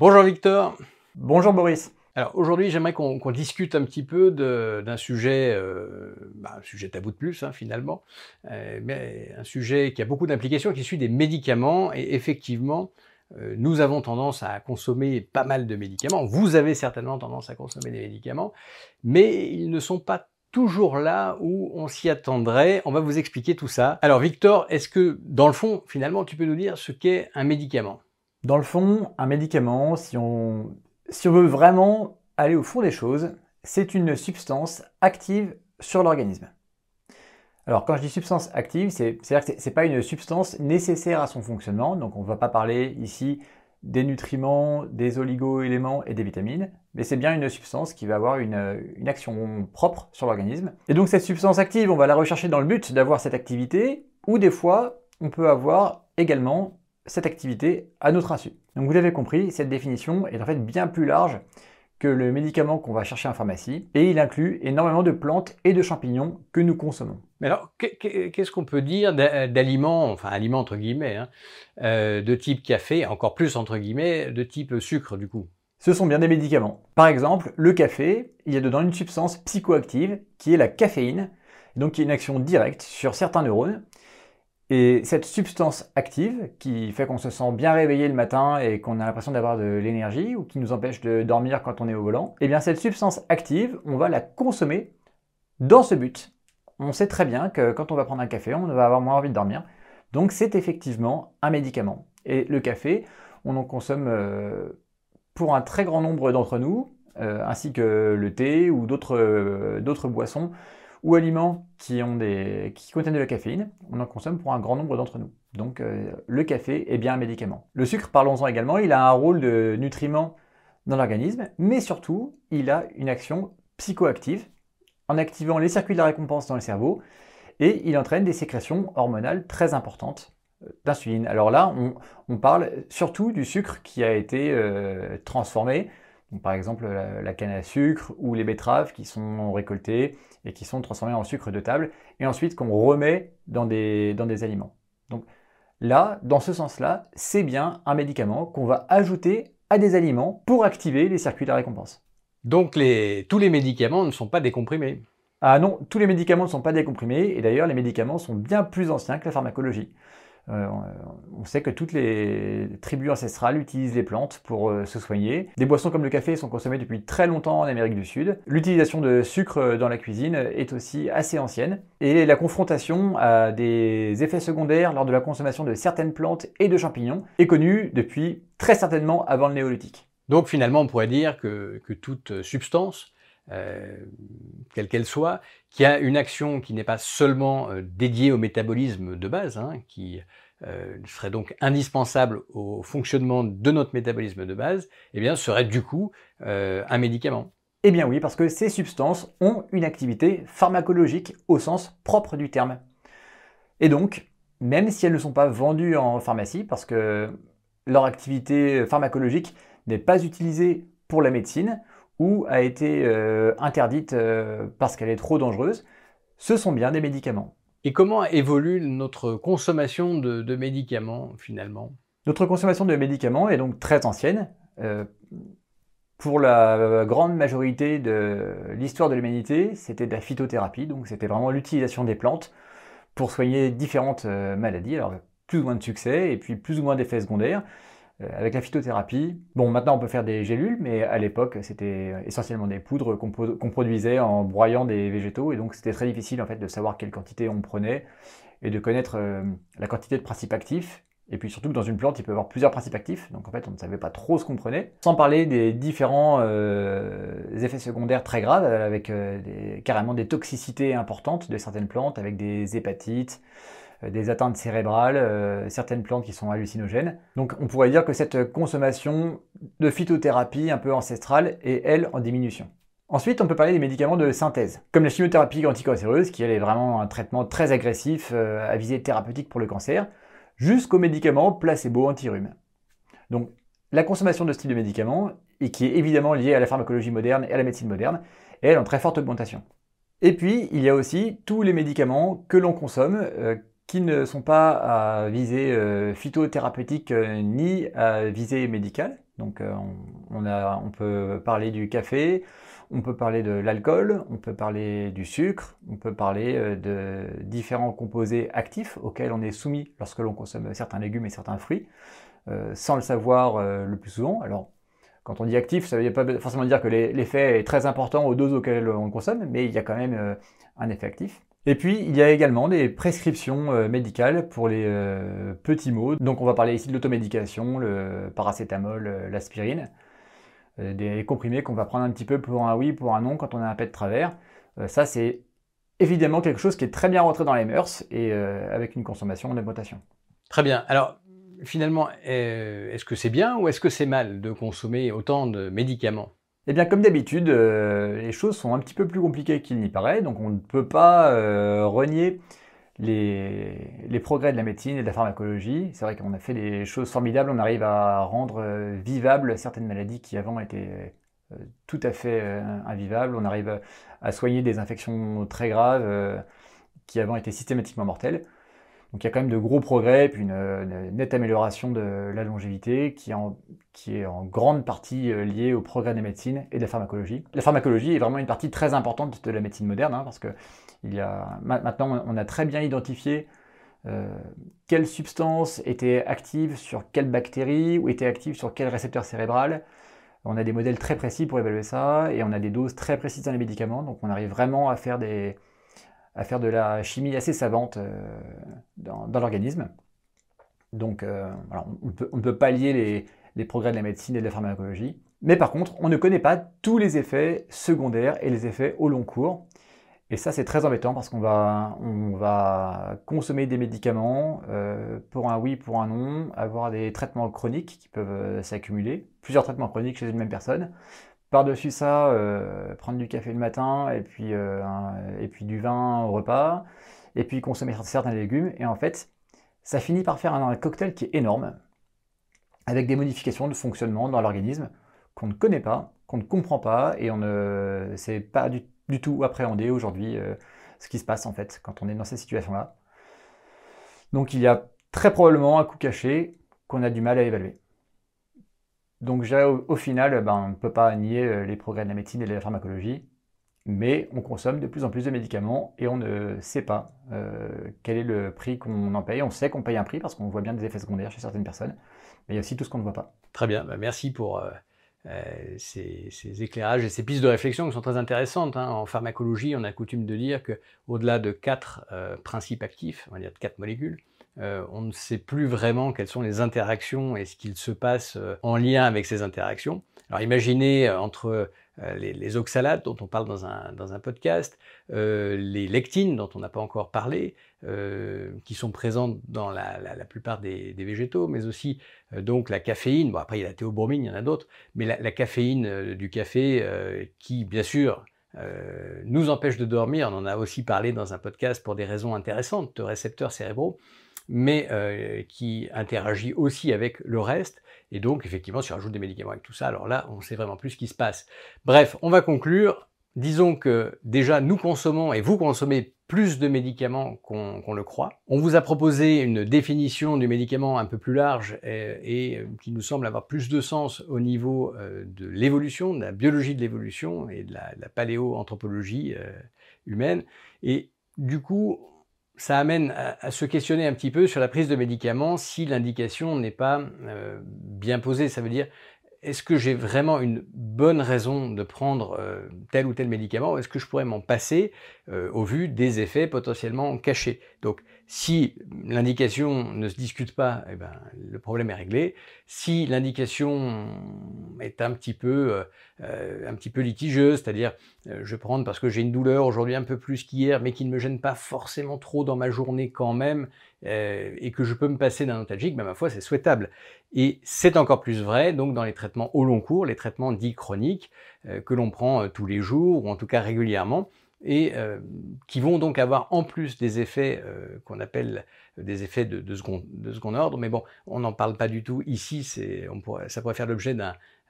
Bonjour Victor. Bonjour Boris. Alors aujourd'hui, j'aimerais qu'on discute un petit peu d'un sujet, euh, bah, un sujet tabou de plus hein, finalement, euh, mais un sujet qui a beaucoup d'implications, qui suit des médicaments. Et effectivement, euh, nous avons tendance à consommer pas mal de médicaments. Vous avez certainement tendance à consommer des médicaments, mais ils ne sont pas toujours là où on s'y attendrait. On va vous expliquer tout ça. Alors Victor, est-ce que dans le fond, finalement, tu peux nous dire ce qu'est un médicament? Dans le fond, un médicament, si on, veut vraiment aller au fond des choses, c'est une substance active sur l'organisme. Alors quand je dis substance active, c'est-à-dire que ce n'est pas une substance nécessaire à son fonctionnement, donc on ne va pas parler ici des nutriments, des oligo-éléments et des vitamines, mais c'est bien une substance qui va avoir une, une action propre sur l'organisme. Et donc cette substance active, on va la rechercher dans le but d'avoir cette activité, ou des fois, on peut avoir également cette activité à notre insu. Donc vous l'avez compris, cette définition est en fait bien plus large que le médicament qu'on va chercher en pharmacie, et il inclut énormément de plantes et de champignons que nous consommons. Mais alors, qu'est-ce qu'on peut dire d'aliments, enfin aliments entre guillemets, hein, euh, de type café, encore plus entre guillemets, de type sucre du coup? Ce sont bien des médicaments. Par exemple, le café, il y a dedans une substance psychoactive qui est la caféine, donc qui a une action directe sur certains neurones, et cette substance active, qui fait qu'on se sent bien réveillé le matin et qu'on a l'impression d'avoir de l'énergie, ou qui nous empêche de dormir quand on est au volant, eh bien cette substance active, on va la consommer dans ce but. On sait très bien que quand on va prendre un café, on va avoir moins envie de dormir. Donc c'est effectivement un médicament. Et le café, on en consomme euh, pour un très grand nombre d'entre nous, euh, ainsi que le thé ou d'autres euh, boissons ou aliments qui, ont des, qui contiennent de la caféine, on en consomme pour un grand nombre d'entre nous. Donc euh, le café est bien un médicament. Le sucre, parlons-en également, il a un rôle de nutriment dans l'organisme, mais surtout, il a une action psychoactive en activant les circuits de la récompense dans le cerveau, et il entraîne des sécrétions hormonales très importantes euh, d'insuline. Alors là, on, parle surtout du sucre qui a été euh, transformé par exemple la, canne à sucre ou les betteraves qui sont récoltées et qui sont transformées en sucre de table et ensuite qu'on remet dans des, dans des aliments. Donc là, dans ce sens-là, c'est bien un médicament qu'on va ajouter à des aliments pour activer les circuits de la récompense. Donc les, tous les médicaments ne sont pas décomprimés Ah non, tous les médicaments ne sont pas décomprimés et d'ailleurs les médicaments sont bien plus anciens que la pharmacologie. Euh, on sait que toutes les tribus ancestrales utilisent les plantes pour euh, se soigner. Des boissons comme le café sont consommées depuis très longtemps en Amérique du Sud. L'utilisation de sucre dans la cuisine est aussi assez ancienne. Et la confrontation à des effets secondaires lors de la consommation de certaines plantes et de champignons est connue depuis très certainement avant le néolithique. Donc finalement, on pourrait dire que, toute substance euh, quelle qu'elle soit, qui a une action qui n'est pas seulement dédiée au métabolisme de base, hein, qui euh, serait donc indispensable au fonctionnement de notre métabolisme de base, eh bien, serait du coup euh, un médicament. Eh bien oui, parce que ces substances ont une activité pharmacologique au sens propre du terme. Et donc, même si elles ne sont pas vendues en pharmacie, parce que leur activité pharmacologique n'est pas utilisée pour la médecine ou a été euh, interdite parce qu'elle est trop dangereuse, ce sont bien des médicaments. Et comment évolue notre consommation de, médicaments finalement? Notre consommation de médicaments est donc très ancienne. Euh, pour la grande majorité de l'histoire de l'humanité, c'était de la phytothérapie, donc c'était vraiment l'utilisation des plantes pour soigner différentes euh, maladies, alors plus ou moins de succès et puis plus ou moins d'effets secondaires. Euh, avec la phytothérapie, bon maintenant on peut faire des gélules, mais à l'époque c'était essentiellement des poudres qu'on produisait en broyant des végétaux, et donc c'était très difficile en fait de savoir quelle quantité on prenait et de connaître euh, la quantité de principes actifs. Et puis surtout que dans une plante, il peut y avoir plusieurs principes actifs, donc en fait on ne savait pas trop ce qu'on prenait. Sans parler des différents euh, effets secondaires très graves, avec carrément des toxicités importantes de certaines plantes, avec des hépatites, euh, des atteintes cérébrales, euh, certaines plantes qui sont hallucinogènes. Donc on pourrait dire que cette consommation de phytothérapie un peu ancestrale est, elle, en diminution. Ensuite, on peut parler des médicaments de synthèse, comme la chimiothérapie anticancéreuse, qui elle est vraiment un traitement très agressif euh, à visée thérapeutique pour le cancer, jusqu'aux médicaments placebo anti-rhume. Donc la consommation de ce type de médicaments, et qui est évidemment liée à la pharmacologie moderne et à la médecine moderne, est elle en très forte augmentation. Et puis, il y a aussi tous les médicaments que l'on consomme, qui ne sont pas à visée euh, phytothérapeutique euh, ni à visée médicale, Donc on, a, on peut parler du café, on peut parler de l'alcool, on peut parler du sucre, on peut parler de différents composés actifs auxquels on est soumis lorsque l'on consomme certains légumes et certains fruits, sans le savoir le plus souvent. Alors quand on dit actif, ça ne veut pas forcément dire que l'effet est très important aux doses auxquelles on consomme, mais il y a quand même euh, un effet actif. Et puis, il y a également des prescriptions euh, médicales pour les euh, petits maux. Donc, on va parler ici de l'automédication, le paracétamol, l'aspirine, des comprimés qu'on va prendre un petit peu pour un oui, pour un non quand on a un pet de travers. ça, c'est évidemment quelque chose qui est très bien rentré dans les mœurs et avec une consommation en augmentation. Très bien. Alors, finalement, euh, est-ce que c'est bien ou est-ce que c'est mal de consommer autant de médicaments? Eh bien, comme d'habitude, euh, les choses sont un petit peu plus compliquées qu'il n'y paraît, donc on ne peut pas euh, renier les, progrès de la médecine et de la pharmacologie. C'est vrai qu'on a fait des choses formidables, on arrive à rendre vivables certaines maladies qui avant étaient tout à fait invivables, on arrive à soigner des infections très graves qui avant étaient systématiquement mortelles. Donc il y a quand même de gros progrès, puis une, nette amélioration de la longévité qui est, en, grande partie euh, liée au progrès de la médecine et de la pharmacologie. La pharmacologie est vraiment une partie très importante de la médecine moderne, hein, parce que il y a, maintenant on a très bien identifié euh, quelles substances étaient actives sur quelles bactéries ou étaient actives sur quel récepteur cérébral. On a des modèles très précis pour évaluer ça et on a des doses très précises dans les médicaments, donc on arrive vraiment à faire des, à faire de la chimie assez savante euh, dans, l'organisme. Donc euh, on, ne peut pas lier les, progrès de la médecine et de la pharmacologie. Mais par contre, on ne connaît pas tous les effets secondaires et les effets au long cours. Et ça, c'est très embêtant parce qu'on va, on va consommer des médicaments euh, pour un oui, pour un non, avoir des traitements chroniques qui peuvent s'accumuler, plusieurs traitements chroniques chez une même personne, par-dessus ça, euh, prendre du café le matin et puis, euh, et puis du vin au repas, et puis consommer certains légumes. Et en fait, ça finit par faire un, cocktail qui est énorme, avec des modifications de fonctionnement dans l'organisme qu'on ne connaît pas, qu'on ne comprend pas, et on ne sait pas du, tout appréhender aujourd'hui euh, ce qui se passe en fait quand on est dans ces situations-là. Donc il y a très probablement un coup caché qu'on a du mal à évaluer. Donc au, final, ben, on ne peut pas nier euh, les progrès de la médecine et de la pharmacologie, mais on consomme de plus en plus de médicaments et on ne sait pas euh, quel est le prix qu'on en paye. On sait qu'on paye un prix parce qu'on voit bien des effets secondaires chez certaines personnes, mais il y a aussi tout ce qu'on ne voit pas. Très bien, ben, merci pour euh, ces, éclairages et ces pistes de réflexion qui sont très intéressantes. Hein. En pharmacologie, on a coutume de dire qu'au-delà de quatre principes actifs, on va dire de quatre molécules, euh, on ne sait plus vraiment quelles sont les interactions et ce qu'il se passe euh, en lien avec ces interactions. Alors imaginez euh, entre les, oxalates dont on parle dans un, podcast, les lectines dont on n'a pas encore parlé, qui sont présentes dans la, plupart des, végétaux, mais aussi donc la caféine, bon après il y a la théobromine, il y en a d'autres, mais la, caféine du café qui bien sûr nous empêche de dormir, on en a aussi parlé dans un podcast pour des raisons intéressantes de récepteurs cérébraux, mais euh, qui interagit aussi avec le reste. Et donc, effectivement, si on rajoute des médicaments avec tout ça, alors là, on sait vraiment plus ce qui se passe. Bref, on va conclure. Disons que déjà, nous consommons et vous consommez plus de médicaments qu'on le croit. On vous a proposé une définition du médicament un peu plus large et, euh, qui nous semble avoir plus de sens au niveau euh, de l'évolution, de la biologie de l'évolution et de la, paléoanthropologie humaine. Et du coup, ça amène à, se questionner un petit peu sur la prise de médicaments si l'indication n'est pas euh, bien posée. Ça veut dire, est-ce que j'ai vraiment une bonne raison de prendre euh, tel ou tel médicament ou est-ce que je pourrais m'en passer euh, au vu des effets potentiellement cachés? Donc, si l'indication ne se discute pas, eh ben, le problème est réglé. Si l'indication est un petit peu, euh, un petit peu litigieuse, c'est-à-dire euh, je prends parce que j'ai une douleur aujourd'hui un peu plus qu'hier, mais qui ne me gêne pas forcément trop dans ma journée quand même, euh, et que je peux me passer d'un antalgique, ben, ma foi, c'est souhaitable. Et c'est encore plus vrai donc dans les traitements au long cours, les traitements dits chroniques, que l'on prend tous les jours, ou en tout cas régulièrement et euh, qui vont donc avoir en plus des effets euh, qu'on appelle des effets de, second, ordre, mais bon, on n'en parle pas du tout ici, ça pourrait faire l'objet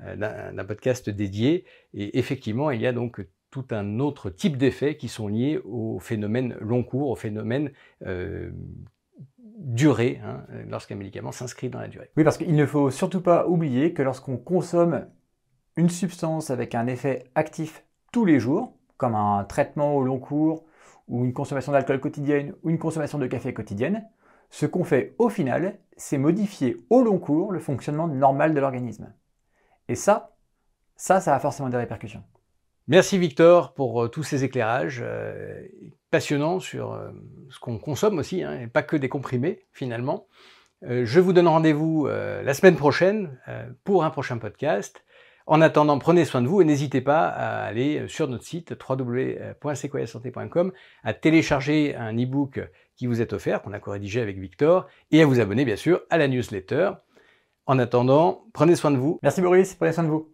euh, d'un podcast dédié, et effectivement, il y a donc tout un autre type d'effets qui sont liés au phénomène long cours, au phénomène durée, hein, lorsqu'un médicament s'inscrit dans la durée. Oui, parce qu'il ne faut surtout pas oublier que lorsqu'on consomme une substance avec un effet actif tous les jours, comme un traitement au long cours, ou une consommation d'alcool quotidienne, ou une consommation de café quotidienne, ce qu'on fait au final, c'est modifier au long cours le fonctionnement normal de l'organisme. Et ça, ça, ça a forcément des répercussions. Merci Victor pour euh, tous ces éclairages euh, passionnants sur euh, ce qu'on consomme aussi, hein, et pas que des comprimés finalement. je vous donne rendez-vous la semaine prochaine pour un prochain podcast. En attendant, prenez soin de vous et n'hésitez pas à aller sur notre site www.sequoiasanté.com à télécharger un e-book qui vous est offert, qu'on a co-rédigé avec Victor, et à vous abonner bien sûr à la newsletter. En attendant, prenez soin de vous. Merci Boris, prenez soin de vous.